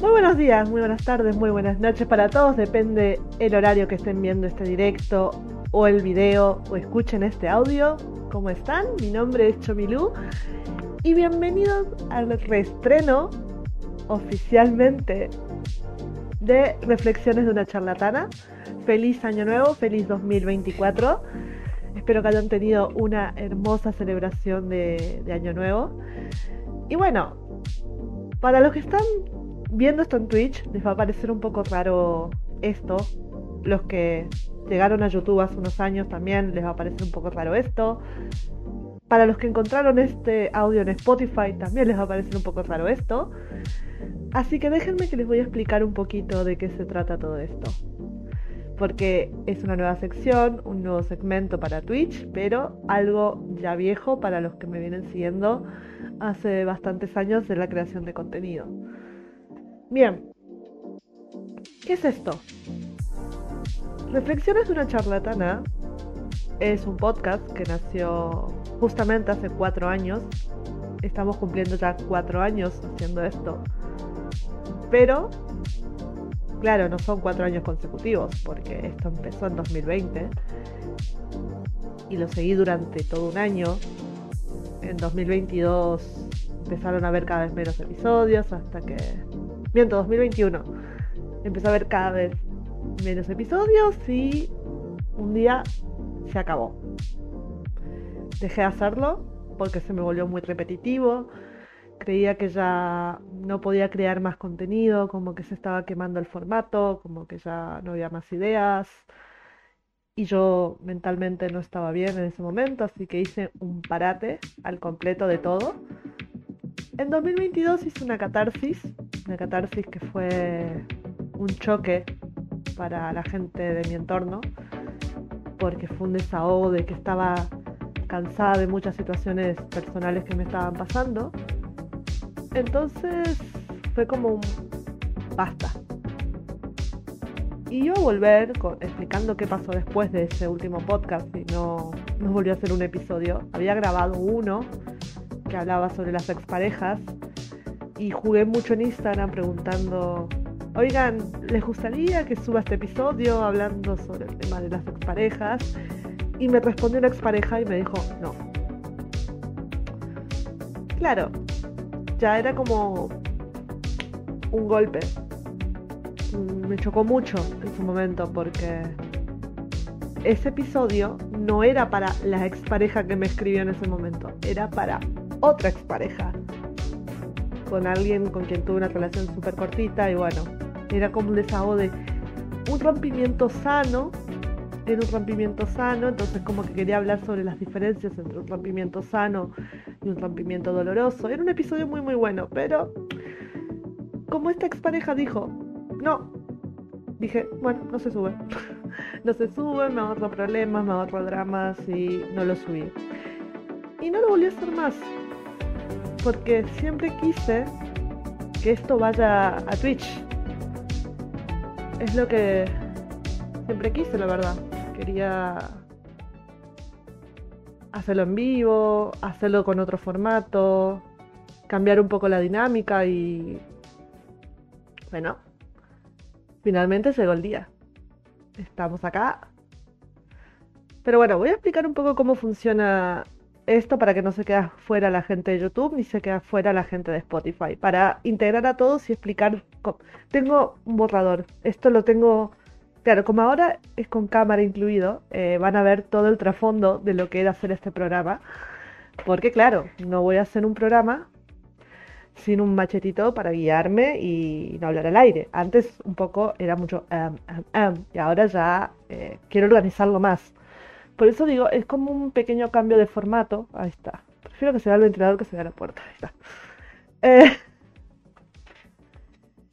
Muy buenos días, muy buenas tardes, muy buenas noches para todos. Depende el horario que estén viendo este directo o el video o escuchen este audio. ¿Cómo están? Mi nombre es Chomilú y bienvenidos al reestreno oficialmente de Reflexiones de una charlatana. Feliz año nuevo, feliz 2024. Espero que hayan tenido una hermosa celebración de, de año nuevo. Y bueno, para los que están viendo esto en Twitch, les va a parecer un poco raro esto. Los que llegaron a YouTube hace unos años también les va a parecer un poco raro esto. Para los que encontraron este audio en Spotify también les va a parecer un poco raro esto. Así que déjenme que les voy a explicar un poquito de qué se trata todo esto. Porque es una nueva sección, un nuevo segmento para Twitch, pero algo ya viejo para los que me vienen siguiendo hace bastantes años de la creación de contenido. Bien, ¿qué es esto? Reflexiones de una charlatana es un podcast que nació justamente hace cuatro años. Estamos cumpliendo ya cuatro años haciendo esto. Pero, claro, no son cuatro años consecutivos, porque esto empezó en 2020 y lo seguí durante todo un año en 2022 empezaron a haber cada vez menos episodios hasta que... Miento, 2021. Empezó a haber cada vez menos episodios y un día se acabó. Dejé de hacerlo porque se me volvió muy repetitivo. Creía que ya no podía crear más contenido, como que se estaba quemando el formato, como que ya no había más ideas y yo mentalmente no estaba bien en ese momento, así que hice un parate al completo de todo. En 2022 hice una catarsis, una catarsis que fue un choque para la gente de mi entorno, porque fue un desahogo de que estaba cansada de muchas situaciones personales que me estaban pasando. Entonces fue como un basta, y yo a volver explicando qué pasó después de ese último podcast y no, no volvió a hacer un episodio. Había grabado uno que hablaba sobre las exparejas y jugué mucho en Instagram preguntando, oigan, ¿les gustaría que suba este episodio hablando sobre el tema de las exparejas? Y me respondió una expareja y me dijo, no. Claro, ya era como un golpe me chocó mucho en su momento porque ese episodio no era para la expareja que me escribió en ese momento, era para otra expareja. Con alguien con quien tuve una relación súper cortita y bueno, era como un desahogo de un rompimiento sano, era un rompimiento sano, entonces como que quería hablar sobre las diferencias entre un rompimiento sano y un rompimiento doloroso. Era un episodio muy muy bueno, pero como esta expareja dijo, no, dije, bueno, no se sube. no se sube, me ahorro problemas, me ahorro dramas y no lo subí. Y no lo volví a hacer más. Porque siempre quise que esto vaya a Twitch. Es lo que siempre quise, la verdad. Quería hacerlo en vivo, hacerlo con otro formato, cambiar un poco la dinámica y... Bueno, Finalmente llegó el día. Estamos acá. Pero bueno, voy a explicar un poco cómo funciona esto para que no se quede fuera la gente de YouTube ni se quede fuera la gente de Spotify. Para integrar a todos y explicar. Tengo un borrador. Esto lo tengo. Claro, como ahora es con cámara incluido, eh, van a ver todo el trasfondo de lo que era hacer este programa. Porque claro, no voy a hacer un programa sin un machetito para guiarme y no hablar al aire. Antes un poco era mucho y ahora ya eh, quiero organizarlo más. Por eso digo, es como un pequeño cambio de formato. Ahí está. Prefiero que se vea el ventilador que se vea la puerta. Ahí está. Eh,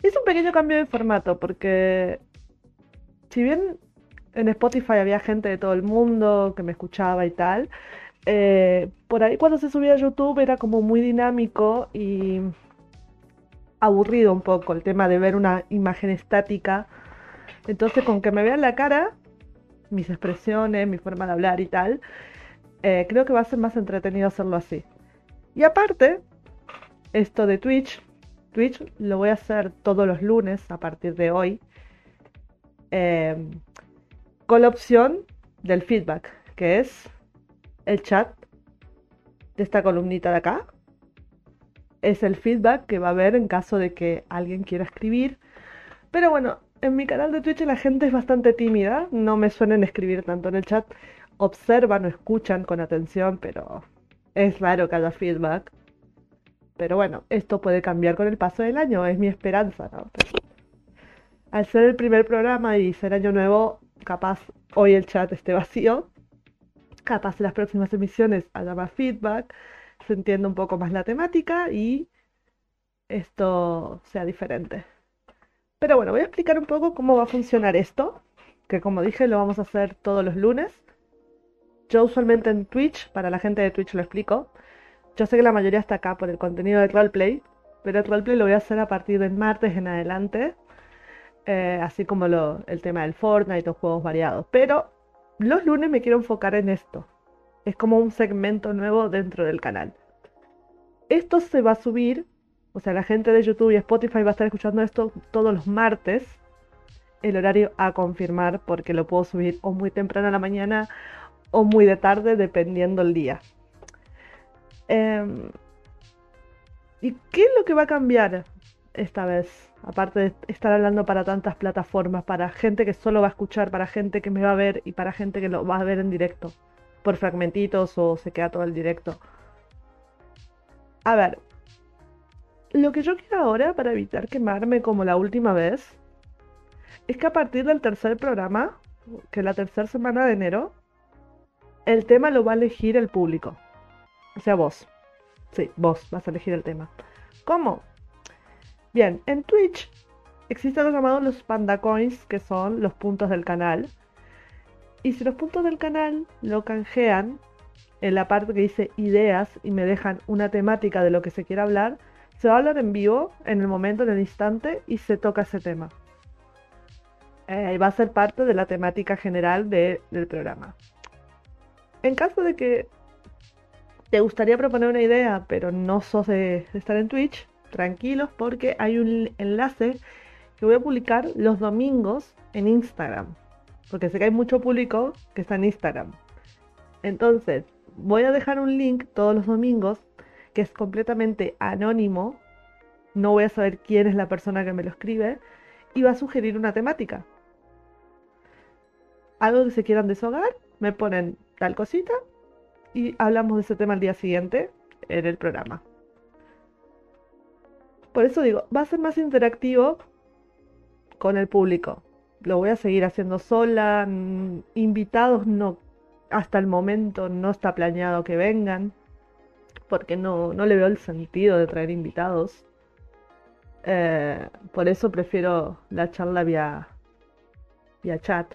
es un pequeño cambio de formato porque si bien en Spotify había gente de todo el mundo que me escuchaba y tal, eh, por ahí cuando se subía a YouTube era como muy dinámico y aburrido un poco el tema de ver una imagen estática. Entonces con que me vean la cara, mis expresiones, mi forma de hablar y tal, eh, creo que va a ser más entretenido hacerlo así. Y aparte, esto de Twitch Twitch lo voy a hacer todos los lunes a partir de hoy. Em, con la opción del feedback, que es el chat de esta columnita de acá. Es el feedback que va a haber en caso de que alguien quiera escribir. Pero bueno, en mi canal de Twitch la gente es bastante tímida, no me suelen escribir tanto en el chat. Observan o escuchan con atención, pero es raro que haya feedback. Pero bueno, esto puede cambiar con el paso del año, es mi esperanza, ¿no? al ser el primer programa y ser año nuevo, capaz hoy el chat esté vacío, capaz en las próximas emisiones haya más feedback, se entienda un poco más la temática y esto sea diferente. Pero bueno, voy a explicar un poco cómo va a funcionar esto, que como dije lo vamos a hacer todos los lunes. Yo usualmente en Twitch, para la gente de Twitch lo explico, yo sé que la mayoría está acá por el contenido de roleplay, pero el roleplay lo voy a hacer a partir del martes en adelante, eh, así como el tema del Fortnite los juegos variados. Pero los lunes me quiero enfocar en esto. Es como un segmento nuevo dentro del canal. Esto se va a subir, o sea, la gente de YouTube y Spotify va a estar escuchando esto todos los martes. El horario a confirmar porque lo puedo subir o muy temprano a la mañana o muy de tarde, dependiendo el día. Em, ¿Y qué es lo que va a cambiar esta vez? Aparte de estar hablando para tantas plataformas, para gente que solo va a escuchar, para gente que me va a ver y para gente que lo va a ver en directo, por fragmentitos o se queda todo el directo. A ver, lo que yo quiero ahora para evitar quemarme como la última vez es que a partir del tercer programa, que es la tercera semana de enero, el tema lo va a elegir el público. O sea, vos. Sí, vos vas a elegir el tema. ¿Cómo? Bien, en Twitch existen los llamados los Panda Coins, que son los puntos del canal. Y si los puntos del canal lo canjean en la parte que dice ideas y me dejan una temática de lo que se quiera hablar, se va a hablar en vivo, en el momento, en el instante, y se toca ese tema. Eh, va a ser parte de la temática general del programa. En caso de que te gustaría proponer una idea, pero no sos de, estar en Twitch, tranquilos porque hay un enlace que voy a publicar los domingos en Instagram. Porque sé que hay mucho público que está en Instagram. Entonces, voy a dejar un link todos los domingos que es completamente anónimo. No voy a saber quién es la persona que me lo escribe. Y va a sugerir una temática. Algo que se quieran deshogar, me ponen tal cosita y hablamos de ese tema el día siguiente en el programa. Por eso digo, va a ser más interactivo con el público. Lo voy a seguir haciendo sola. Invitados no, hasta el momento no está planeado que vengan. Porque no, no le veo el sentido de traer invitados. Eh, por eso prefiero la charla vía, vía chat.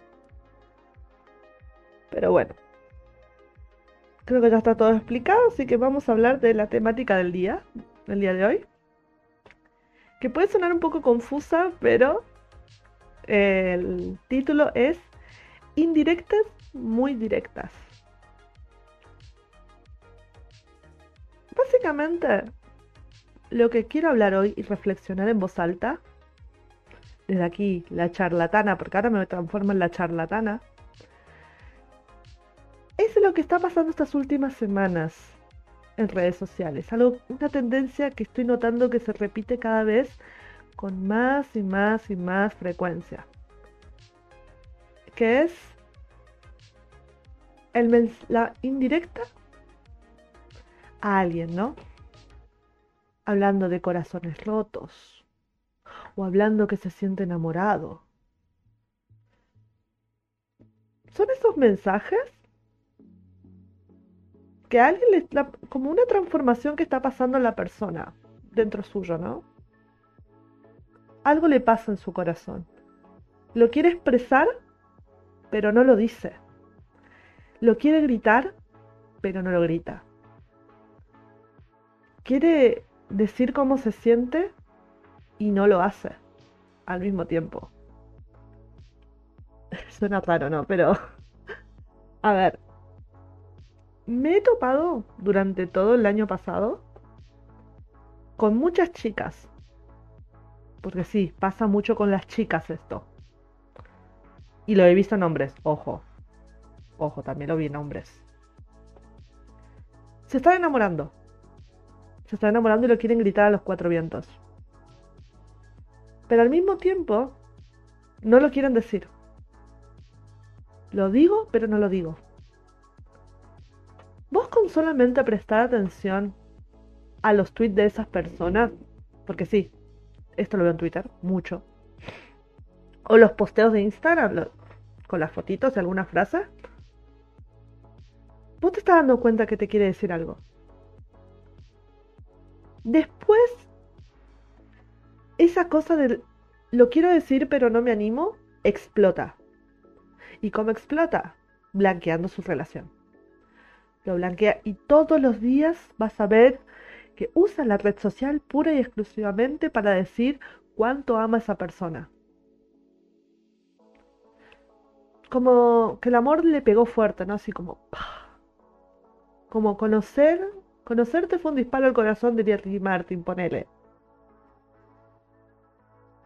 Pero bueno. Creo que ya está todo explicado, así que vamos a hablar de la temática del día, del día de hoy. Que puede sonar un poco confusa, pero el título es Indirectas muy directas. Básicamente, lo que quiero hablar hoy y reflexionar en voz alta, desde aquí la charlatana, porque ahora me transformo en la charlatana, es lo que está pasando estas últimas semanas en redes sociales. Algo, una tendencia que estoy notando que se repite cada vez con más y más y más frecuencia. Que es el la indirecta a alguien, ¿no? Hablando de corazones rotos o hablando que se siente enamorado. Son esos mensajes que alguien le como una transformación que está pasando en la persona dentro suyo, ¿no? Algo le pasa en su corazón. Lo quiere expresar, pero no lo dice. Lo quiere gritar, pero no lo grita. Quiere decir cómo se siente y no lo hace al mismo tiempo. Suena raro, ¿no? Pero, a ver, me he topado durante todo el año pasado con muchas chicas Porque sí, pasa mucho con las chicas esto. Y lo he visto en hombres, ojo. Ojo, también lo vi en hombres. Se están enamorando. Se están enamorando y lo quieren gritar a los cuatro vientos. Pero al mismo tiempo, no lo quieren decir. Lo digo, pero no lo digo. Vos con solamente prestar atención a los tweets de esas personas, porque sí, esto lo veo en Twitter, mucho. O los posteos de Instagram, con las fotitos de alguna frase. Vos te estás dando cuenta que te quiere decir algo. Después, esa cosa de lo quiero decir pero no me animo, explota. ¿Y cómo explota? Blanqueando su relación. Lo blanquea y todos los días vas a ver que usa la red social pura y exclusivamente para decir cuánto ama a esa persona. Como que el amor le pegó fuerte, ¿no? Así como... Como conocer... Conocerte fue un disparo al corazón, diría Ricky Martin, ponele.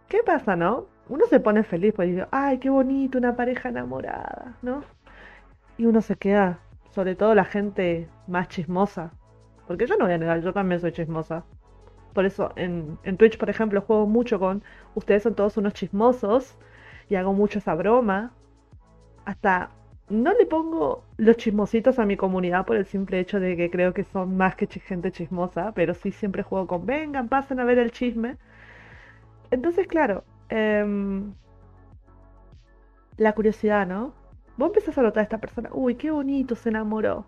¿Qué pasa, no? Uno se pone feliz porque dice, ay, qué bonito, una pareja enamorada, ¿no? Y uno se queda, sobre todo la gente más chismosa, porque yo no voy a negar, yo también soy chismosa. Por eso en, Twitch, por ejemplo, juego mucho con ustedes son todos unos chismosos y hago mucho esa broma. Hasta no le pongo los chismositos a mi comunidad por el simple hecho de que creo que son más que gente chismosa, pero sí siempre juego con vengan, pasen a ver el chisme. Entonces, claro, em, la curiosidad, ¿no? Vos empezás a notar a esta persona, uy, qué bonito, se enamoró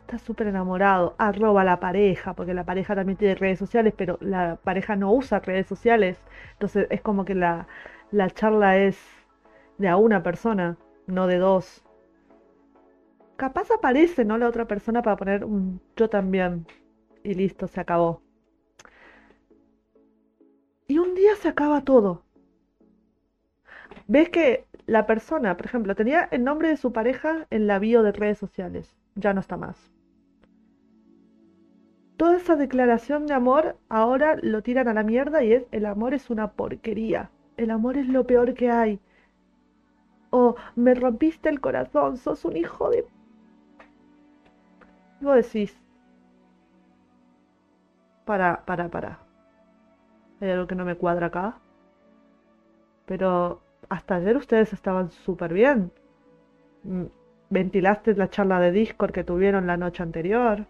está súper enamorado, arroba a la pareja, porque la pareja también tiene redes sociales, pero la pareja no usa redes sociales, entonces es como que la, la charla es de a una persona, no de dos. Capaz aparece, ¿no? La otra persona para poner un yo también. Y listo, se acabó. Y un día se acaba todo. Ves que la persona, por ejemplo, tenía el nombre de su pareja en la bio de redes sociales ya no está más. Toda esa declaración de amor ahora lo tiran a la mierda y es el amor es una porquería. El amor es lo peor que hay. O me rompiste el corazón, sos un hijo de... Y vos decís, para, para, para. Hay algo que no me cuadra acá. Pero hasta ayer ustedes estaban súper bien. Mm, Ventilaste la charla de Discord que tuvieron la noche anterior.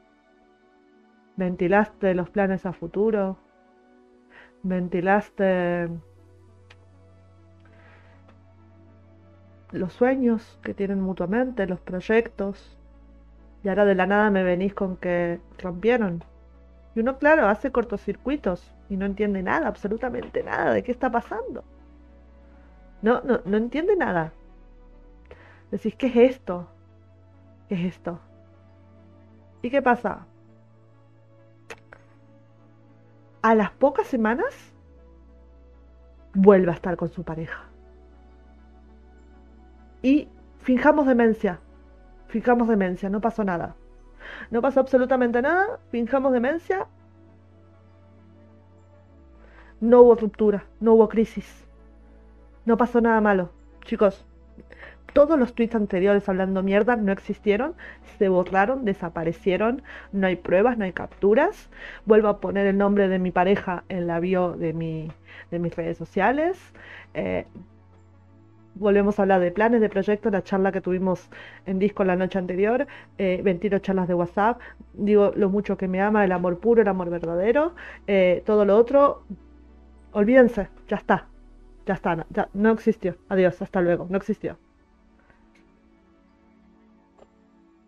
Ventilaste los planes a futuro. Ventilaste los sueños que tienen mutuamente, los proyectos. Y ahora de la nada me venís con que rompieron. Y uno, claro, hace cortocircuitos y no entiende nada, absolutamente nada de qué está pasando. No, no, no entiende nada. Decís, ¿qué es esto? ¿Qué es esto? ¿Y qué pasa? A las pocas semanas vuelve a estar con su pareja. Y fijamos demencia. Fijamos demencia, no pasó nada. No pasó absolutamente nada, fijamos demencia. No hubo ruptura, no hubo crisis. No pasó nada malo. Chicos, todos los tweets anteriores hablando mierda no existieron, se borraron, desaparecieron, no hay pruebas, no hay capturas. Vuelvo a poner el nombre de mi pareja en la bio de, mi, de mis redes sociales. Eh, volvemos a hablar de planes, de proyectos, la charla que tuvimos en disco la noche anterior, eh, 22 charlas de WhatsApp, digo lo mucho que me ama, el amor puro, el amor verdadero, eh, todo lo otro, olvídense, ya está, ya está, ya, no existió, adiós, hasta luego, no existió.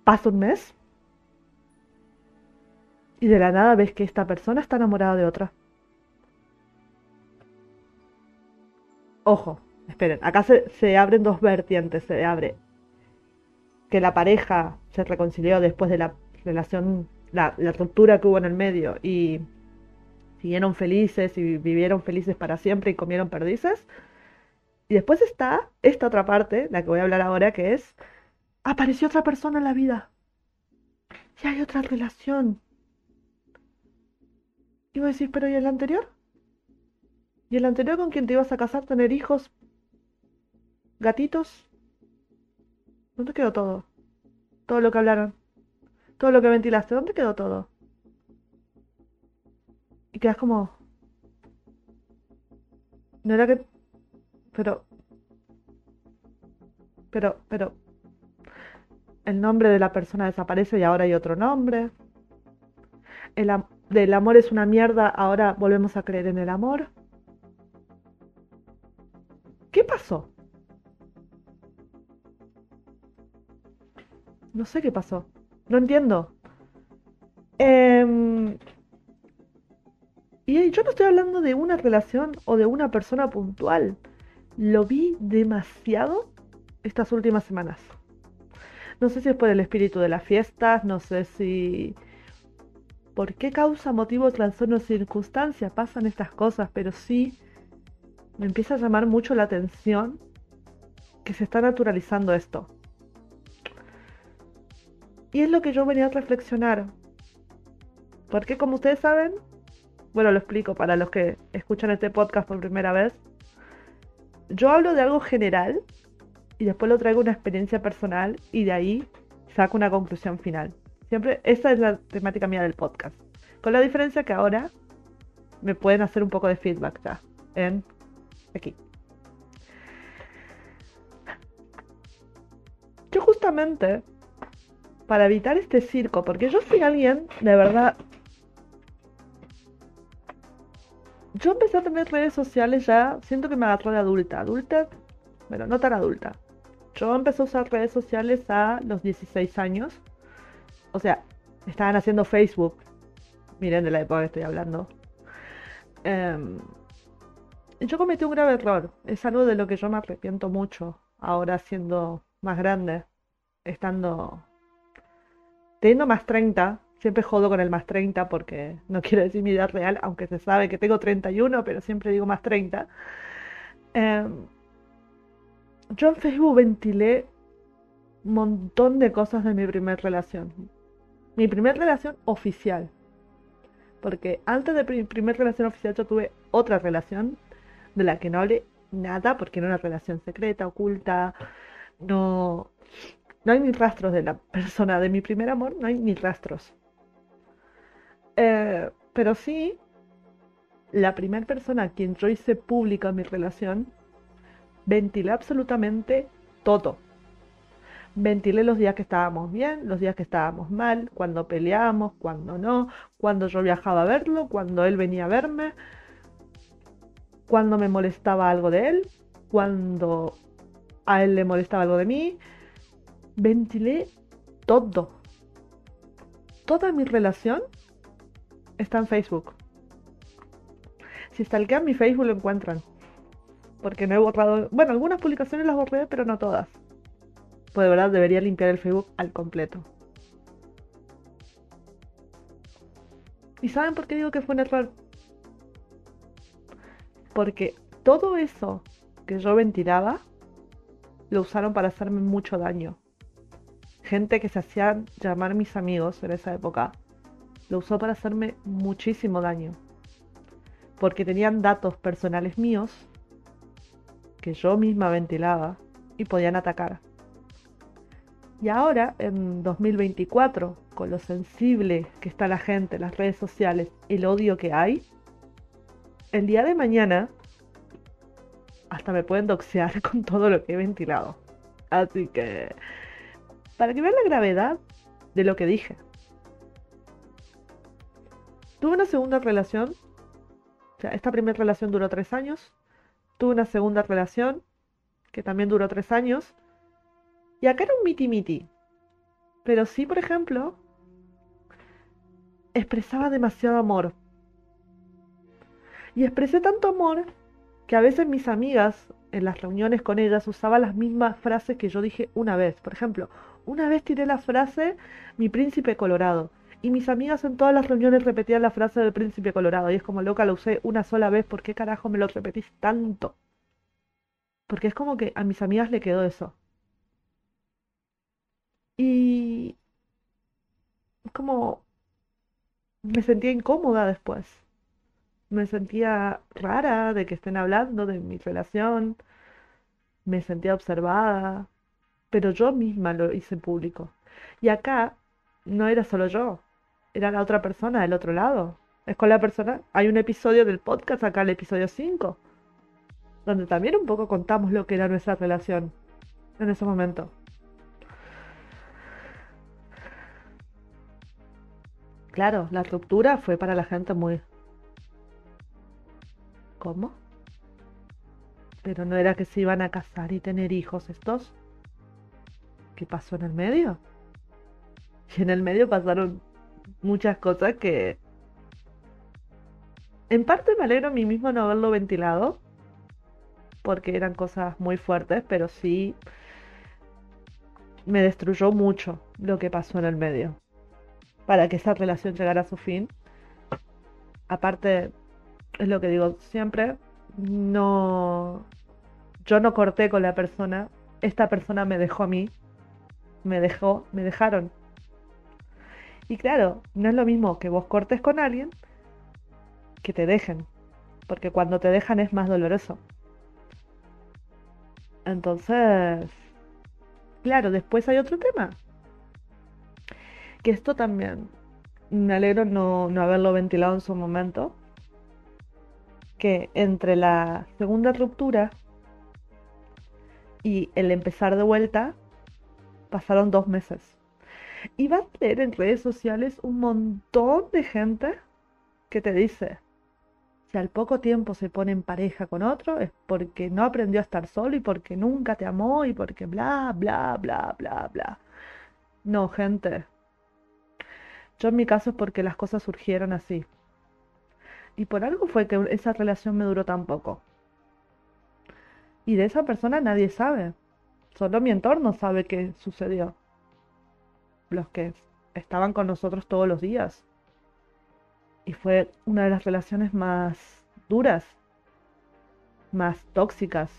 Pasa un mes y de la nada ves que esta persona está enamorada de otra. Ojo, esperen, acá se, abren dos vertientes. Se abre que la pareja se reconcilió después de la relación, la, la ruptura que hubo en el medio y siguieron felices y vivieron felices para siempre y comieron perdices. Y después está esta otra parte, la que voy a hablar ahora, que es apareció otra persona en la vida. Y hay otra relación. Y vos decís, pero ¿y el anterior? Y el anterior con quien te ibas a casar, tener hijos, gatitos. ¿Dónde quedó todo? Todo lo que hablaron. Todo lo que ventilaste. ¿Dónde quedó todo? Y quedas como... No era que... Pero... Pero, pero... El nombre de la persona desaparece y ahora hay otro nombre. El del amor es una mierda, ahora volvemos a creer en el amor. ¿Qué pasó? No sé qué pasó. No entiendo. Em, y yo no estoy hablando de una relación o de una persona puntual. Lo vi demasiado estas últimas semanas. No sé si es por el espíritu de las fiestas, no sé si... ¿Por qué causa, motivo, trastorno circunstancia pasan estas cosas? Pero sí me empieza a llamar mucho la atención que se está naturalizando esto. Y es lo que yo venía a reflexionar. Porque como ustedes saben, bueno, lo explico para los que escuchan este podcast por primera vez, yo hablo de algo general y después lo traigo una experiencia personal y de ahí saco una conclusión final. Siempre, esa es la temática mía del podcast. Con la diferencia que ahora me pueden hacer un poco de feedback ya en aquí. Yo justamente para evitar este circo, porque yo soy alguien, de verdad, yo empecé a tener redes sociales ya, siento que me agarró de adulta, adulta, bueno, no tan adulta. Yo empecé a usar redes sociales a los 16 años, o sea, estaban haciendo Facebook, miren de la época que estoy hablando. Em, yo cometí un grave error, es algo de lo que yo me arrepiento mucho, ahora siendo más grande, estando teniendo más 30, siempre jodo con el más 30 porque no quiero decir mi edad real, aunque se sabe que tengo 31, pero siempre digo más 30. Em, yo en Facebook ventilé un montón de cosas de mi primer relación. Mi primer relación oficial. Porque antes de mi primer relación oficial yo tuve otra relación de la que no hablé nada porque era una relación secreta, oculta. No, no hay ni rastros de la persona de mi primer amor, no hay ni rastros. Eh, pero sí, la primera persona a quien yo hice pública mi relación, ventilé absolutamente todo. Ventilé los días que estábamos bien, los días que estábamos mal, cuando peleábamos, cuando no, cuando yo viajaba a verlo, cuando él venía a verme, cuando me molestaba algo de él, cuando a él le molestaba algo de mí, ventilé todo. Toda mi relación está en Facebook. Si stalkean mi Facebook lo encuentran. Porque no he borrado. Bueno, algunas publicaciones las borré, pero no todas. Pues de verdad debería limpiar el Facebook al completo. ¿Y saben por qué digo que fue un error? Porque todo eso que yo ventilaba lo usaron para hacerme mucho daño gente que se hacían llamar mis amigos en esa época, lo usó para hacerme muchísimo daño. Porque tenían datos personales míos que yo misma ventilaba y podían atacar. Y ahora, en 2024, con lo sensible que está la gente, las redes sociales, el odio que hay, el día de mañana hasta me pueden doxear con todo lo que he ventilado. Así que para que vean la gravedad de lo que dije. Tuve una segunda relación, o sea, esta primera relación duró tres años, tuve una segunda relación que también duró tres años, y acá era un miti miti. Pero sí, por ejemplo, expresaba demasiado amor. Y expresé tanto amor que a veces mis amigas en las reuniones con ellas usaban las mismas frases que yo dije una vez. Por ejemplo, una vez tiré la frase mi príncipe colorado. Y mis amigas en todas las reuniones repetían la frase del príncipe colorado. Y es como loca, la usé una sola vez. ¿Por qué carajo me lo repetís tanto? Porque es como que a mis amigas le quedó eso. Y... como... Me sentía incómoda después. Me sentía rara de que estén hablando de mi relación. Me sentía observada. Pero yo misma lo hice público. Y acá no era solo yo, era la otra persona del otro lado. Es con la persona. Hay un episodio del podcast, acá el episodio 5, donde también un poco contamos lo que era nuestra relación en ese momento. Claro, la ruptura fue para la gente muy... ¿Cómo? Pero no era que se iban a casar y tener hijos estos. ¿Qué pasó en el medio? Y en el medio pasaron muchas cosas que... En parte me alegro a mí mismo no haberlo ventilado, porque eran cosas muy fuertes, pero sí me destruyó mucho lo que pasó en el medio para que esa relación llegara a su fin. Aparte, es lo que digo siempre, no, yo no corté con la persona, esta persona me dejó a mí, me dejó, me dejaron. Y claro, no es lo mismo que vos cortes con alguien que te dejen, porque cuando te dejan es más doloroso. Entonces, claro, después hay otro tema, que esto también me alegro no, no haberlo ventilado en su momento, que entre la segunda ruptura y el empezar de vuelta pasaron dos meses. Y vas a ver en redes sociales un montón de gente que te dice, si al poco tiempo se pone en pareja con otro es porque no aprendió a estar solo y porque nunca te amó y porque bla, bla, bla, bla, bla. No, gente, yo en mi caso es porque las cosas surgieron así. Y por algo fue que esa relación me duró tan poco. Y de esa persona nadie sabe. Solo mi entorno sabe qué sucedió. Los que estaban con nosotros todos los días. Y fue una de las relaciones más duras, más tóxicas.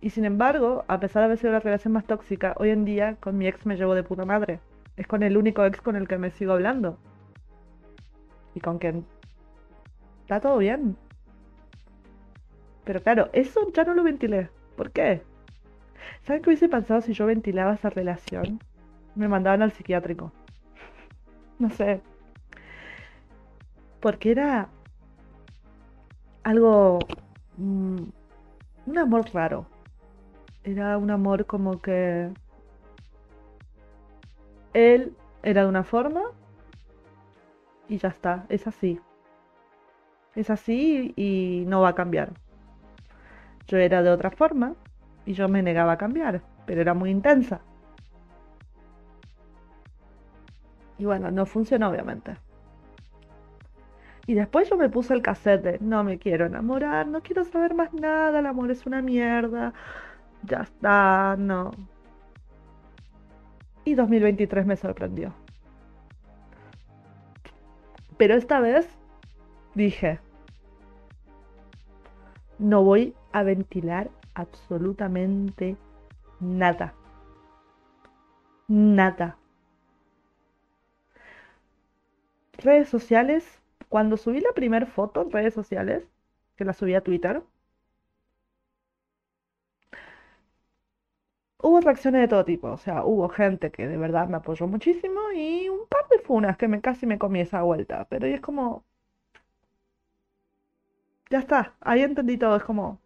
Y sin embargo, a pesar de haber sido la relación más tóxica, hoy en día con mi ex me llevo de puta madre. Es con el único ex con el que me sigo hablando. Y con quien está todo bien. Pero claro, eso ya no lo ventilé. ¿Por qué? ¿Saben qué hubiese pensado si yo ventilaba esa relación? Me mandaban al psiquiátrico. No sé. Porque era algo... Mm, un amor raro. Era un amor como que él era de una forma y ya está, es así. Es así y no va a cambiar. Yo era de otra forma y yo me negaba a cambiar, pero era muy intensa. Y bueno, no funcionó obviamente. Y después yo me puse el cassette no me quiero enamorar, no quiero saber más nada, el amor es una mierda. Ya está, no, y 2023 me sorprendió. Pero esta vez dije, no voy a ventilar absolutamente nada. Nada. Redes sociales, cuando subí la primera foto en redes sociales, que la subí a Twitter, hubo reacciones de todo tipo, o sea, hubo gente que de verdad me apoyó muchísimo y un par de funas que me casi me comí esa vuelta, pero es como... Ya está, ahí entendí todo, es como...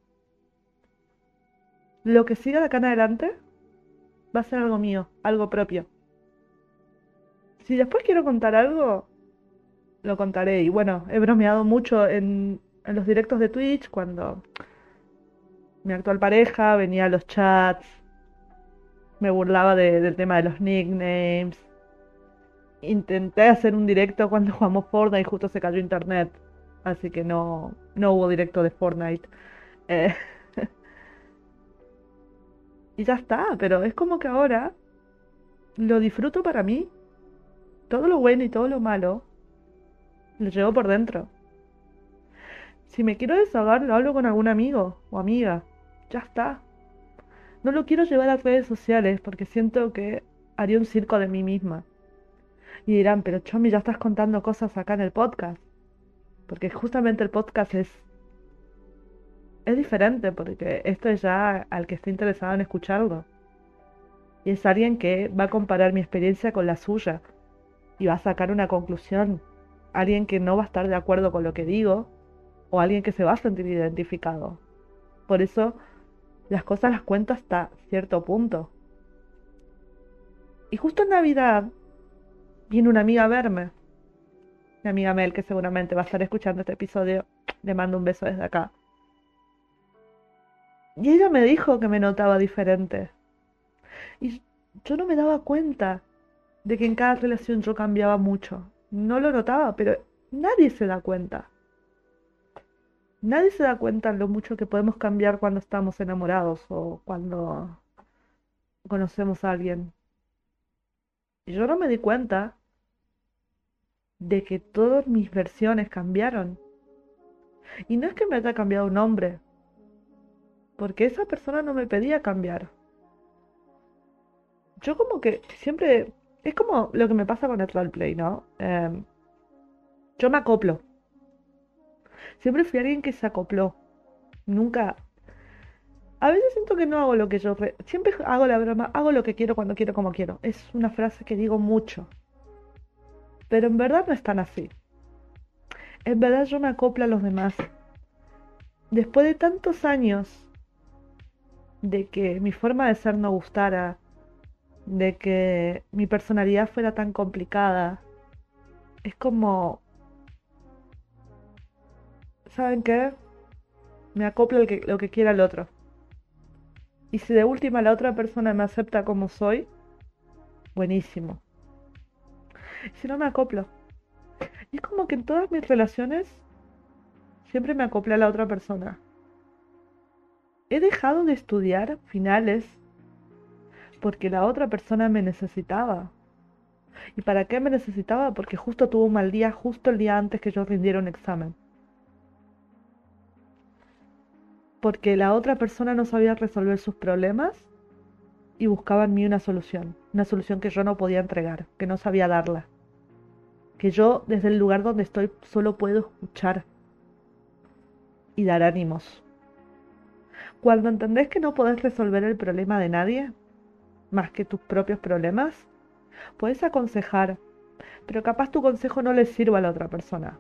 Lo que siga de acá en adelante va a ser algo mío, algo propio. Si después quiero contar algo, lo contaré. Y bueno, he bromeado mucho en, en los directos de Twitch cuando mi actual pareja venía a los chats me burlaba del tema de los nicknames. Intenté hacer un directo cuando jugamos Fortnite y justo se cayó internet. Así que no, no hubo directo de Fortnite. Eh, y ya está, pero es como que ahora lo disfruto para mí. Todo lo bueno y todo lo malo lo llevo por dentro. Si me quiero desahogar, lo hablo con algún amigo o amiga. Ya está. No lo quiero llevar a redes sociales porque siento que haría un circo de mí misma. Y dirán, pero Chomi, ya estás contando cosas acá en el podcast. Porque justamente el podcast es es diferente porque esto es ya al que esté interesado en escucharlo. Y es alguien que va a comparar mi experiencia con la suya y va a sacar una conclusión. Alguien que no va a estar de acuerdo con lo que digo o alguien que se va a sentir identificado. Por eso las cosas las cuento hasta cierto punto. Y justo en Navidad viene una amiga a verme. Mi amiga Mel, que seguramente va a estar escuchando este episodio, le mando un beso desde acá. Y ella me dijo que me notaba diferente. Y yo no me daba cuenta de que en cada relación yo cambiaba mucho. No lo notaba, pero nadie se da cuenta. Nadie se da cuenta lo mucho que podemos cambiar cuando estamos enamorados o cuando conocemos a alguien. Y yo no me di cuenta de que todas mis versiones cambiaron. Y no es que me haya cambiado un hombre, porque esa persona no me pedía cambiar. Yo como que siempre... Es como lo que me pasa con el roleplay, ¿no? Em, yo me acoplo. Siempre fui alguien que se acopló. Nunca... A veces siento que no hago lo que yo... Siempre hago la broma, hago lo que quiero cuando quiero como quiero. Es una frase que digo mucho. Pero en verdad no es tan así. En verdad yo me acoplo a los demás. Después de tantos años de que mi forma de ser no gustara, de que mi personalidad fuera tan complicada. Es como... ¿Saben qué? Me acoplo lo que, quiera el otro. Y si de última la otra persona me acepta como soy, buenísimo. Si no me acoplo. Y es como que en todas mis relaciones siempre me acople a la otra persona he dejado de estudiar finales porque la otra persona me necesitaba. ¿Y para qué me necesitaba? Porque justo tuvo un mal día, justo el día antes que yo rindiera un examen. Porque la otra persona no sabía resolver sus problemas y buscaba en mí una solución. Una solución que yo no podía entregar, que no sabía darla. Que yo desde el lugar donde estoy solo puedo escuchar y dar ánimos. Cuando entendés que no podés resolver el problema de nadie, más que tus propios problemas, puedes aconsejar, pero capaz tu consejo no le sirva a la otra persona.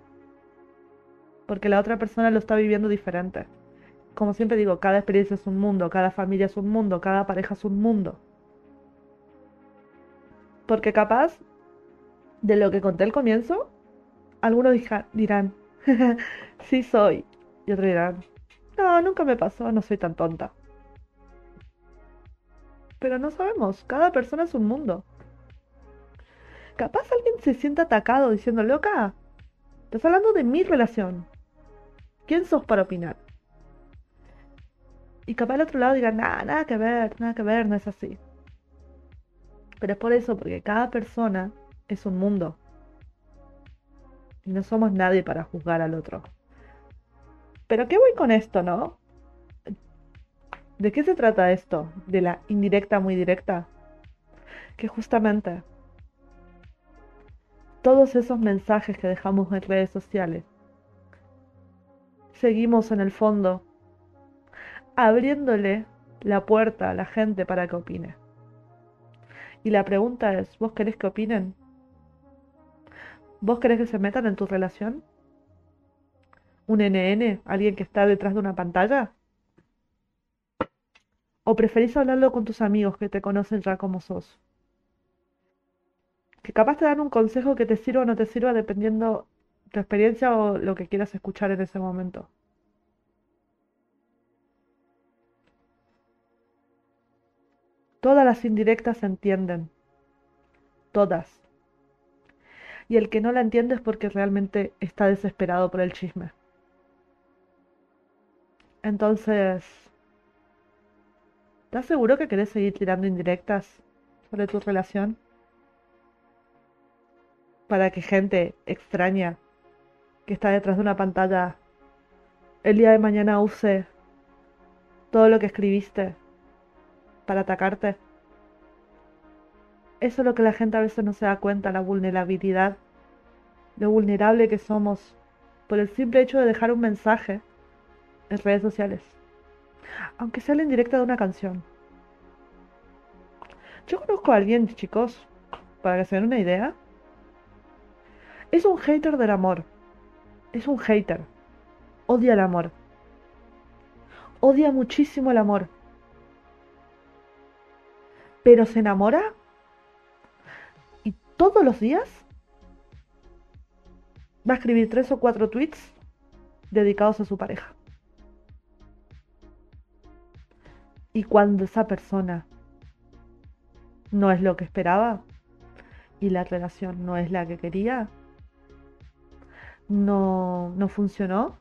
Porque la otra persona lo está viviendo diferente. Como siempre digo, cada experiencia es un mundo, cada familia es un mundo, cada pareja es un mundo. Porque capaz, de lo que conté al comienzo, algunos dirán, sí soy. Y otros dirán, no, nunca me pasó, no soy tan tonta. Pero no sabemos, cada persona es un mundo. Capaz alguien se sienta atacado diciendo, loca, estás hablando de mi relación. ¿Quién sos para opinar? Y capaz al otro lado diga, nada, nada que ver, nada que ver, no es así. Pero es por eso, porque cada persona es un mundo. Y no somos nadie para juzgar al otro. Pero ¿qué voy con esto, no? ¿De qué se trata esto? De la indirecta muy directa. Que justamente todos esos mensajes que dejamos en redes sociales, seguimos en el fondo abriéndole la puerta a la gente para que opine. Y la pregunta es, ¿vos querés que opinen? ¿Vos querés que se metan en tu relación? Un NN, alguien que está detrás de una pantalla? ¿O preferís hablarlo con tus amigos que te conocen ya como sos? Que capaz te dan un consejo que te sirva o no te sirva dependiendo tu experiencia o lo que quieras escuchar en ese momento. Todas las indirectas se entienden. Todas. Y el que no la entiende es porque realmente está desesperado por el chisme. Entonces, ¿estás seguro que querés seguir tirando indirectas sobre tu relación? Para que gente extraña que está detrás de una pantalla el día de mañana use todo lo que escribiste para atacarte. Eso es lo que la gente a veces no se da cuenta, la vulnerabilidad, lo vulnerable que somos por el simple hecho de dejar un mensaje en redes sociales. Aunque sea la indirecta de una canción. Yo conozco a alguien, chicos, para que se den una idea. Es un hater del amor. Es un hater. Odia el amor. Odia muchísimo el amor. Pero se enamora. Y todos los días va a escribir tres o cuatro tweets dedicados a su pareja. Y cuando esa persona no es lo que esperaba y la relación no es la que quería, no, no funcionó,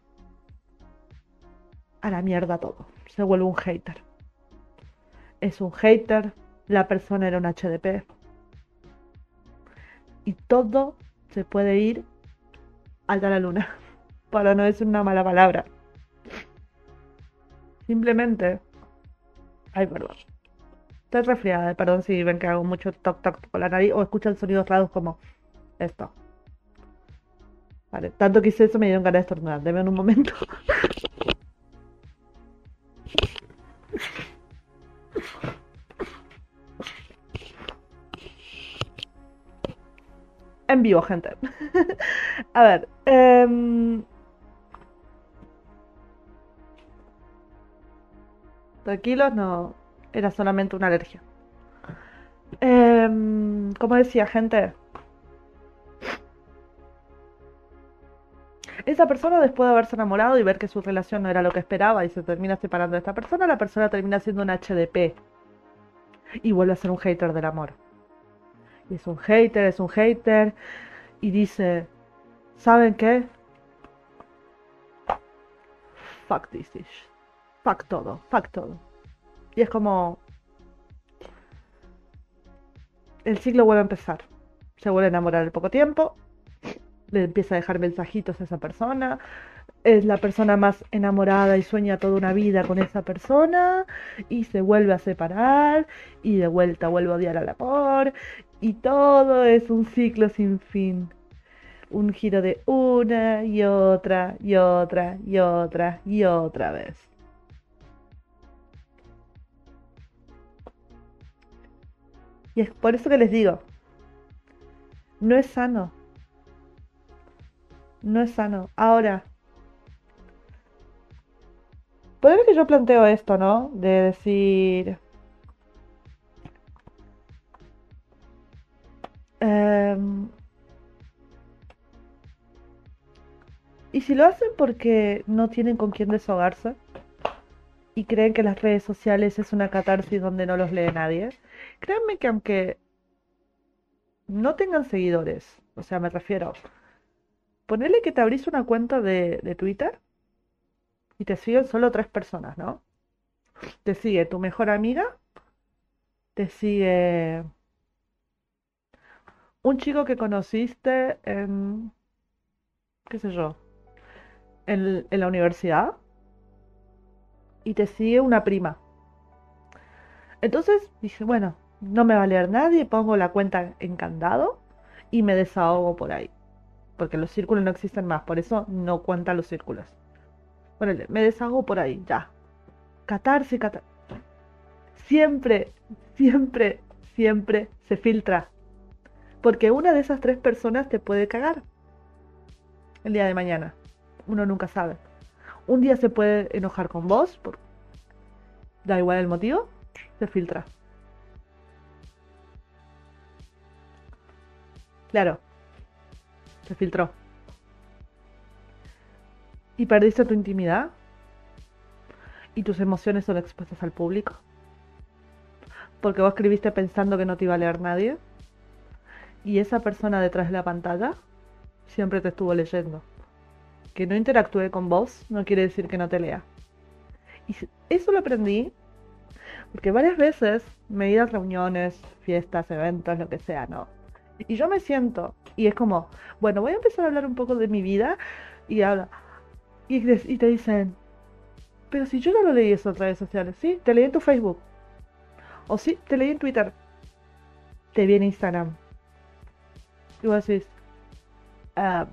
a la mierda todo. Se vuelve un hater. Es un hater, la persona era un HDP. Y todo se puede ir a la luna, para no decir una mala palabra. Simplemente... Ay, perdón. Estoy resfriada, perdón si ven que hago mucho toc toc con la nariz o escuchan sonidos raros como esto. Vale, tanto que hice eso me dieron ganas de estornudar. Deme un momento. en vivo, gente. A ver. Em, tranquilos, no. Era solamente una alergia. Em, como decía, gente. Esa persona, después de haberse enamorado y ver que su relación no era lo que esperaba y se termina separando de esta persona, la persona termina siendo un HDP y vuelve a ser un hater del amor. Y es un hater, es un hater. Y dice, ¿saben qué? Fuck this ish. Fuck todo, fuck todo. Y es como... El ciclo vuelve a empezar. Se vuelve a enamorar al poco tiempo. Le empieza a dejar mensajitos a esa persona es la persona más enamorada y sueña toda una vida con esa persona y se vuelve a separar y de vuelta vuelve a odiar al amor y todo es un ciclo sin fin. Un giro de una y otra y otra y otra y otra vez. Y es por eso que les digo, no es sano. No es sano. Ahora, Puede que yo planteo esto, ¿no? De decir... Em, ¿Y si lo hacen porque no tienen con quién desahogarse? ¿Y creen que las redes sociales es una catarsis donde no los lee nadie? Créanme que aunque no tengan seguidores, o sea, me refiero, ponerle que te abrís una cuenta de, de Twitter y te siguen solo tres personas, ¿no? Te sigue tu mejor amiga, te sigue un chico que conociste en, qué sé yo, en, en la universidad y te sigue una prima. Entonces dije, bueno, no me va a leer nadie, pongo la cuenta en candado y me desahogo por ahí. Porque los círculos no existen más, por eso no cuentan los círculos. Bueno, me deshago por ahí, ya. Catarse, catar. Siempre, siempre, siempre se filtra. Porque una de esas tres personas te puede cagar. El día de mañana. Uno nunca sabe. Un día se puede enojar con vos, da igual el motivo, se filtra. Claro, se filtró y perdiste tu intimidad y tus emociones son expuestas al público. Porque vos escribiste pensando que no te iba a leer nadie y esa persona detrás de la pantalla siempre te estuvo leyendo. Que no interactúe con vos no quiere decir que no te lea. Y eso lo aprendí porque varias veces me he a reuniones, fiestas, eventos, lo que sea, ¿no? Y yo me siento y es como, bueno, voy a empezar a hablar un poco de mi vida y habla, y, te dicen, pero si yo no lo leí eso en redes sociales, ¿sí? Te leí en tu Facebook. O sí, te leí en Twitter. Te vi en Instagram. Y vos decís, ah,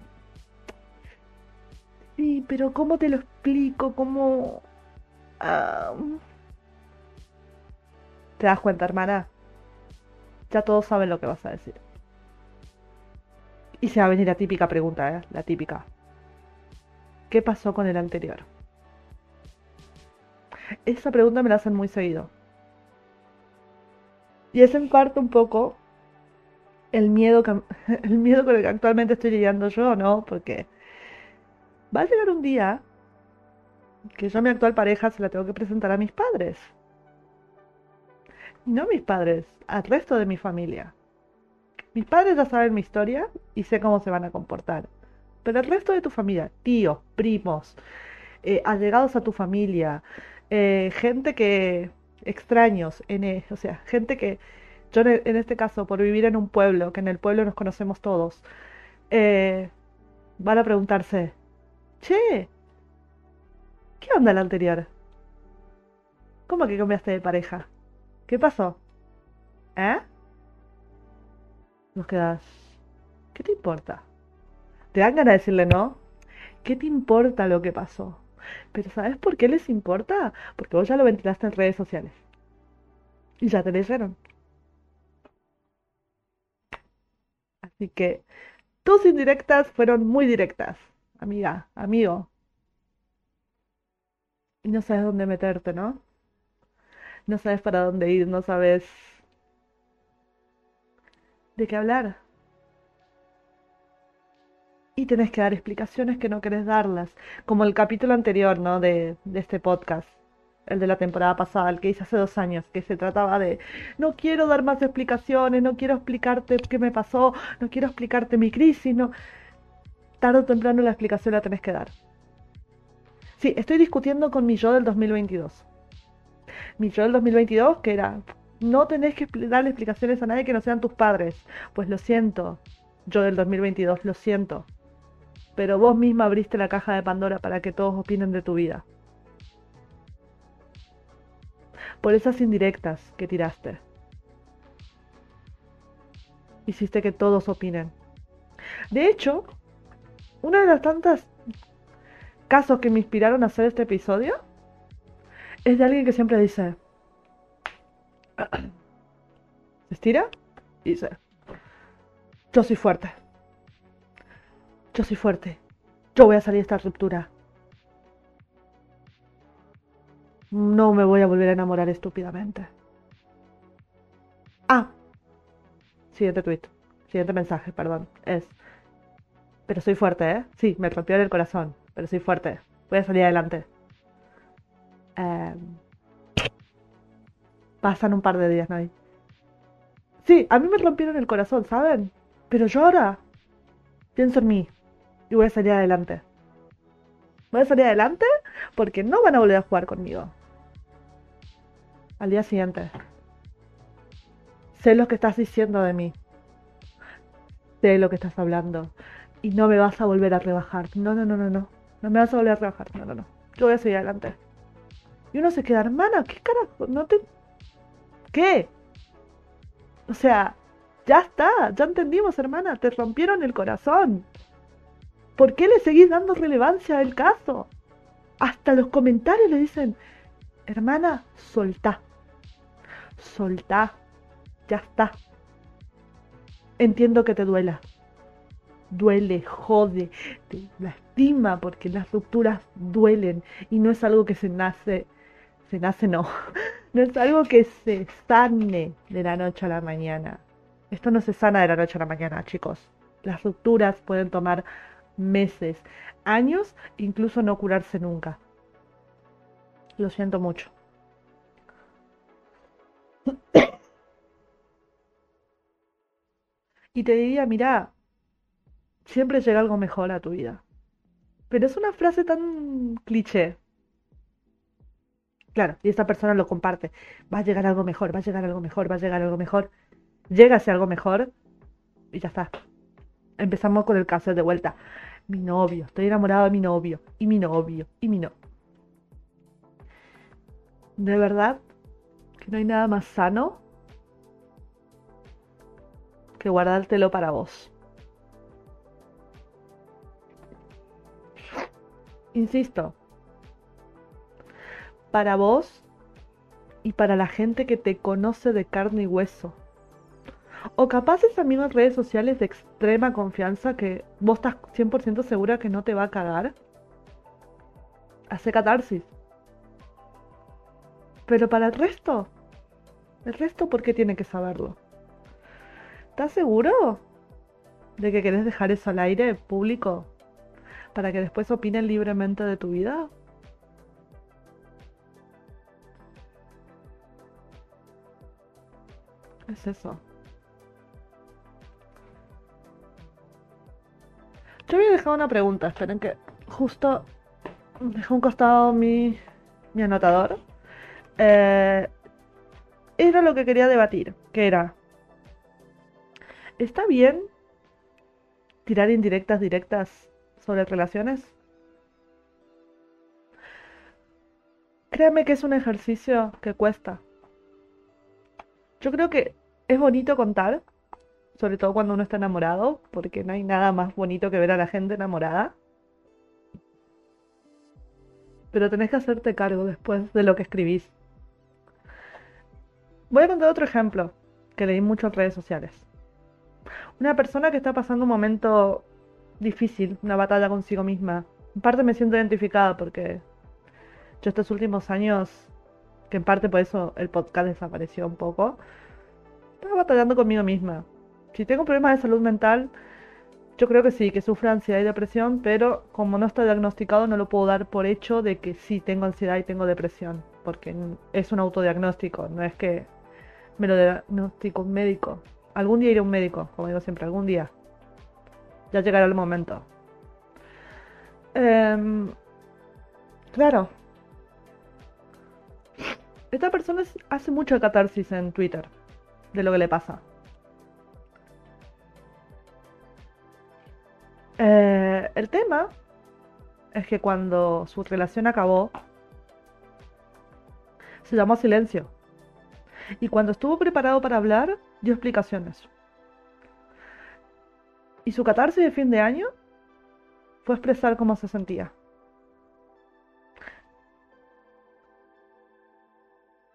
Sí, pero ¿cómo te lo explico? ¿Cómo...? Ah, ¿Te das cuenta, hermana? Ya todos saben lo que vas a decir. Y se va a venir la típica pregunta, ¿eh? La típica. ¿Qué pasó con el anterior? Esa pregunta me la hacen muy seguido. Y es en parte un poco el miedo, el miedo con el que actualmente estoy lidiando yo, ¿no? Porque va a llegar un día que yo a mi actual pareja se la tengo que presentar a mis padres. No a mis padres, al resto de mi familia. Mis padres ya saben mi historia y sé cómo se van a comportar. Pero el resto de tu familia, tíos, primos, eh, allegados a tu familia, eh, gente que extraños, en, e, o sea, gente que yo en, este caso, por vivir en un pueblo, que en el pueblo nos conocemos todos, eh, van a preguntarse, che, ¿qué onda el anterior? ¿Cómo que cambiaste de pareja? ¿Qué pasó? ¿Eh? Nos quedas, ¿qué te importa? ¿Te dan ganas de decirle no? ¿Qué te importa lo que pasó? Pero ¿sabes por qué les importa? Porque vos ya lo ventilaste en redes sociales. Y ya te leyeron. Así que tus indirectas fueron muy directas, amiga, amigo. Y no sabes dónde meterte, ¿no? No sabes para dónde ir, no sabes de qué hablar. Y tenés que dar explicaciones que no querés darlas, como el capítulo anterior, ¿no? De, de este podcast el de la temporada pasada, el que hice hace dos años, que se trataba de no quiero dar más explicaciones, no quiero explicarte qué me pasó, no quiero explicarte mi crisis, no. Tarde o temprano la explicación la tenés que dar. Sí, estoy discutiendo con mi yo del 2022. Mi yo del 2022, que era, no tenés que darle explicaciones a nadie que no sean tus padres. Pues lo siento, yo del 2022, lo siento. Pero vos misma abriste la caja de Pandora para que todos opinen de tu vida. por esas indirectas que tiraste. Hiciste que todos opinen. De hecho, una de las tantas casos que me inspiraron a hacer este episodio es de alguien que siempre dice, se estira y dice, yo soy fuerte. Yo soy fuerte. Yo voy a salir de esta ruptura. No me voy a volver a enamorar estúpidamente. Ah. Siguiente tweet. Siguiente mensaje, perdón. Es. Pero soy fuerte, ¿eh? Sí, me rompió el corazón. Pero soy fuerte. Voy a salir adelante. Em, pasan un par de días, ¿no? Sí, a mí me rompieron el corazón, ¿saben? Pero yo ahora pienso en mí y voy a salir adelante. Voy a salir adelante porque no van a volver a jugar conmigo. Al día siguiente. Sé lo que estás diciendo de mí. Sé lo que estás hablando. Y no me vas a volver a rebajar. No, no, no, no, no. No me vas a volver a rebajar. No, no, no. Yo voy a seguir adelante. Y uno se queda, hermana, ¿qué carajo? No te... ¿Qué? O sea, ya está, ya entendimos, hermana, te rompieron el corazón. ¿Por qué le seguís dando relevancia al caso? Hasta los comentarios le dicen, hermana, soltá. Soltá. Ya está. Entiendo que te duela. Duele, jode, te lastima porque las rupturas duelen y no es algo que se nace, se nace no, no es algo que se sane de la noche a la mañana. Esto no se sana de la noche a la mañana, chicos. Las rupturas pueden tomar meses, años, incluso no curarse nunca. Lo siento mucho. Y te diría, mira, siempre llega algo mejor a tu vida. Pero es una frase tan cliché. Claro, y esta persona lo comparte. Va a llegar algo mejor, va a llegar algo mejor, va a llegar algo mejor. Llega ese algo mejor y ya está. Empezamos con el caso de vuelta mi novio, estoy enamorado de mi novio, y mi novio, y mi novio. De verdad que no hay nada más sano que guardártelo para vos. Insisto, para vos y para la gente que te conoce de carne y hueso. O capaz esas mismas redes sociales de extrema confianza que vos estás 100% segura que no te va a cagar. Hace catarsis. Pero para el resto, el resto, ¿por qué tiene que saberlo? ¿Estás seguro de que querés dejar eso al aire público para que después opinen libremente de tu vida? Es eso. Yo había dejado una pregunta, esperen que justo dejé un costado mi, mi anotador. Eh, era lo que quería debatir, que era, ¿está bien tirar indirectas directas sobre relaciones? Créame que es un ejercicio que cuesta. Yo creo que es bonito contar, sobre todo cuando uno está enamorado, porque no hay nada más bonito que ver a la gente enamorada. Pero tenés que hacerte cargo después de lo que escribís. Voy a contar otro ejemplo que leí mucho en redes sociales. Una persona que está pasando un momento difícil, una batalla consigo misma. En parte me siento identificada porque yo estos últimos años, que en parte por eso el podcast desapareció un poco, estaba batallando conmigo misma. Si tengo problemas de salud mental, yo creo que sí, que sufro ansiedad y depresión, pero como no está diagnosticado no lo puedo dar por hecho de que sí tengo ansiedad y tengo depresión, porque es un autodiagnóstico, no es que me lo diagnosticó un médico. Algún día iré a un médico, como digo siempre, algún día. Ya llegará el momento. Em, claro. Esta persona hace mucho catarsis en Twitter de lo que le pasa. Eh, el tema es que cuando su relación acabó, se llamó silencio. Y cuando estuvo preparado para hablar, dio explicaciones. Y su catarsis de fin de año fue expresar cómo se sentía.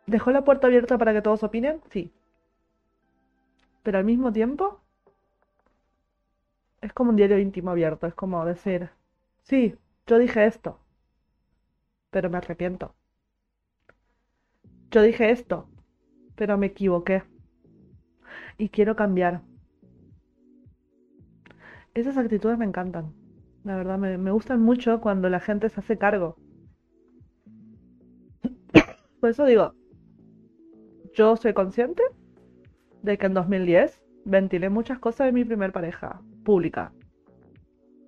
¿Dejó la puerta abierta para que todos opinen? Sí. Pero al mismo tiempo, es como un diario íntimo abierto. Es como decir, sí, yo dije esto, pero me arrepiento. Yo dije esto, pero me equivoqué. Y quiero cambiar. Esas actitudes me encantan. La verdad, me, gustan mucho cuando la gente se hace cargo. Por eso digo, yo soy consciente de que en 2010 ventilé muchas cosas de mi primer pareja pública.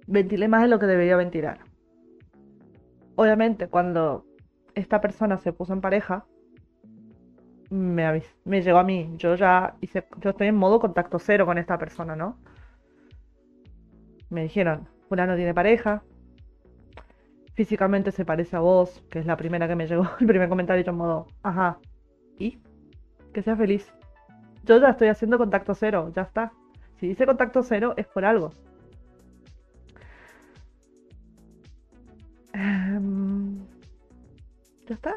Ventilé más de lo que debería ventilar. Obviamente, cuando esta persona se puso en pareja, me, me llegó a mí. Yo ya yo estoy en modo contacto cero con esta persona, ¿no? Me dijeron, no tiene pareja, físicamente se parece a vos, que es la primera que me llegó, el primer comentario yo en modo, ajá, ¿y? Que sea feliz. Yo ya estoy haciendo contacto cero, ya está. Si dice contacto cero es por algo. Em, ya está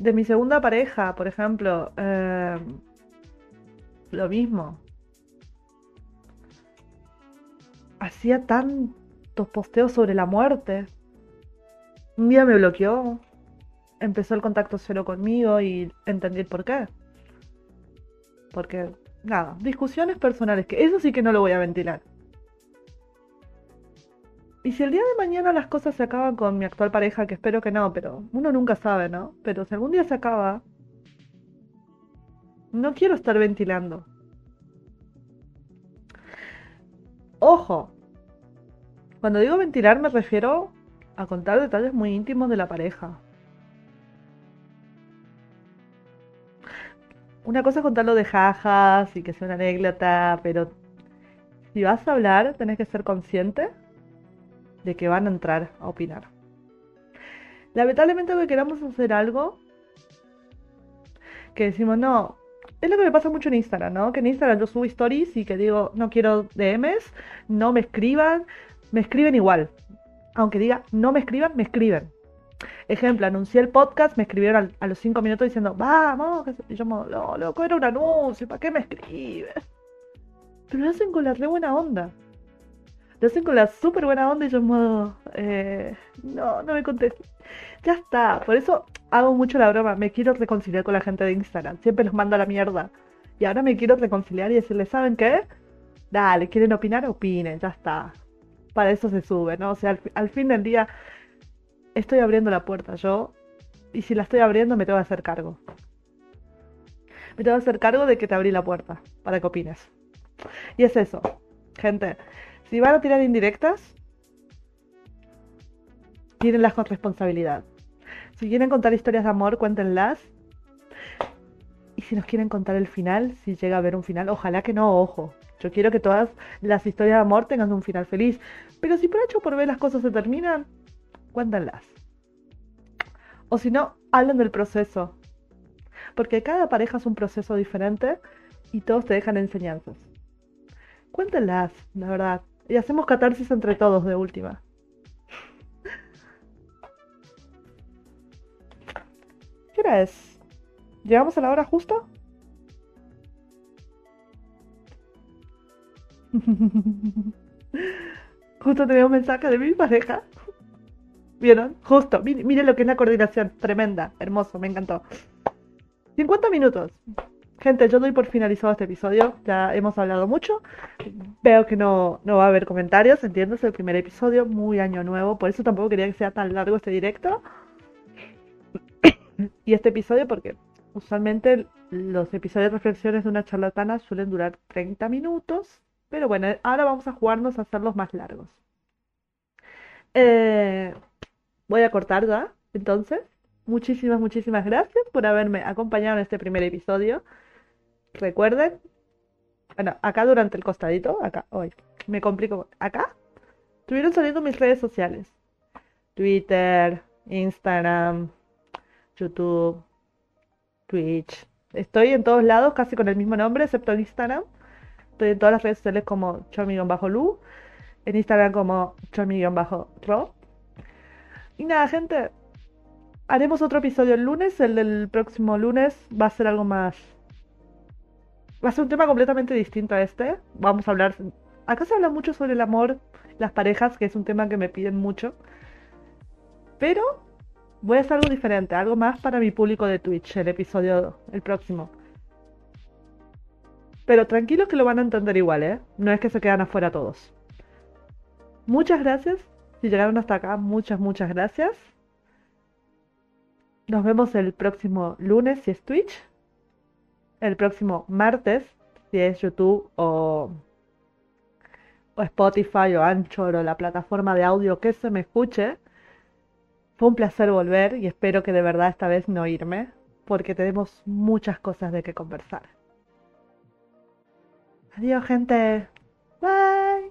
de mi segunda pareja, por ejemplo, eh, lo mismo. Hacía tantos posteos sobre la muerte. Un día me bloqueó. Empezó el contacto cero conmigo y entendí por qué. Porque, nada, discusiones personales, que eso sí que no lo voy a ventilar. Y si el día de mañana las cosas se acaban con mi actual pareja, que espero que no, pero uno nunca sabe, ¿no? Pero si algún día se acaba, no quiero estar ventilando. Ojo, cuando digo ventilar me refiero a contar detalles muy íntimos de la pareja. Una cosa es contarlo de jajas y que sea una anécdota, pero si vas a hablar tenés que ser consciente de que van a entrar a opinar. Lamentablemente que queramos hacer algo que decimos, no, es lo que me pasa mucho en Instagram, ¿no? Que en Instagram yo subo stories y que digo, no quiero DMs, no me escriban, me escriben igual. Aunque diga no me escriban, me escriben. Ejemplo, anuncié el podcast, me escribieron a los cinco minutos diciendo, vamos, y yo, no, loco, era un anuncio, ¿para qué me escribes? Pero lo hacen con la re buena onda. Lo hacen con la súper buena onda y yo en modo, eh, no, no me contestes. Ya está, por eso hago mucho la broma, me quiero reconciliar con la gente de Instagram, siempre los mando a la mierda. Y ahora me quiero reconciliar y decirles, ¿saben qué? Dale, ¿quieren opinar? Opinen, ya está. Para eso se sube, ¿no? O sea, al, fin del día estoy abriendo la puerta yo y si la estoy abriendo me tengo que hacer cargo. Me tengo que hacer cargo de que te abrí la puerta para que opines. Y es eso, gente. Si van a tirar indirectas, tírenlas con responsabilidad. Si quieren contar historias de amor, cuéntenlas. Y si nos quieren contar el final, si llega a haber un final, ojalá que no, ojo. Yo quiero que todas las historias de amor tengan un final feliz. Pero si por hecho por ver las cosas se terminan, cuéntenlas. O si no, hablen del proceso. Porque cada pareja es un proceso diferente y todos te dejan enseñanzas. Cuéntenlas, la verdad. Y hacemos catarsis entre todos de última. ¿Qué hora es? ¿Llegamos a la hora justa? Justo tenía un mensaje de mi pareja. ¿Vieron? Justo. Miren lo que es la coordinación. Tremenda. Hermoso. Me encantó. 50 minutos. Gente, yo doy por finalizado este episodio. Ya hemos hablado mucho. Veo que no, va a haber comentarios. Entiendo, es el primer episodio, muy año nuevo. Por eso tampoco quería que sea tan largo este directo. y este episodio, porque usualmente los episodios de reflexiones de una charlatana suelen durar 30 minutos. Pero bueno, ahora vamos a jugarnos a hacerlos más largos. Eh, voy a cortar ya, entonces. Muchísimas, muchísimas gracias por haberme acompañado en este primer episodio. Recuerden, bueno, acá durante el costadito, acá, hoy, me complico, acá, estuvieron saliendo mis redes sociales. Twitter, Instagram, YouTube, Twitch. Estoy en todos lados, casi con el mismo nombre, excepto en Instagram. Estoy en todas las redes sociales como Chomi-Lu, en Instagram como Chomi-Ro. Y nada, gente, haremos otro episodio el lunes. El del próximo lunes va a ser algo más va a ser un tema completamente distinto a este. Vamos a hablar. Acá se habla mucho sobre el amor, las parejas, que es un tema que me piden mucho. Pero voy a hacer algo diferente, algo más para mi público de Twitch, el episodio, el próximo. Pero tranquilos que lo van a entender igual, ¿eh? No es que se quedan afuera todos. Muchas gracias. Si llegaron hasta acá, muchas, muchas gracias. Nos vemos el próximo lunes si es Twitch el próximo martes, si es YouTube o, o Spotify o Anchor o la plataforma de audio que se me escuche. Fue un placer volver y espero que de verdad esta vez no irme, porque tenemos muchas cosas de que conversar. Adiós gente. Bye.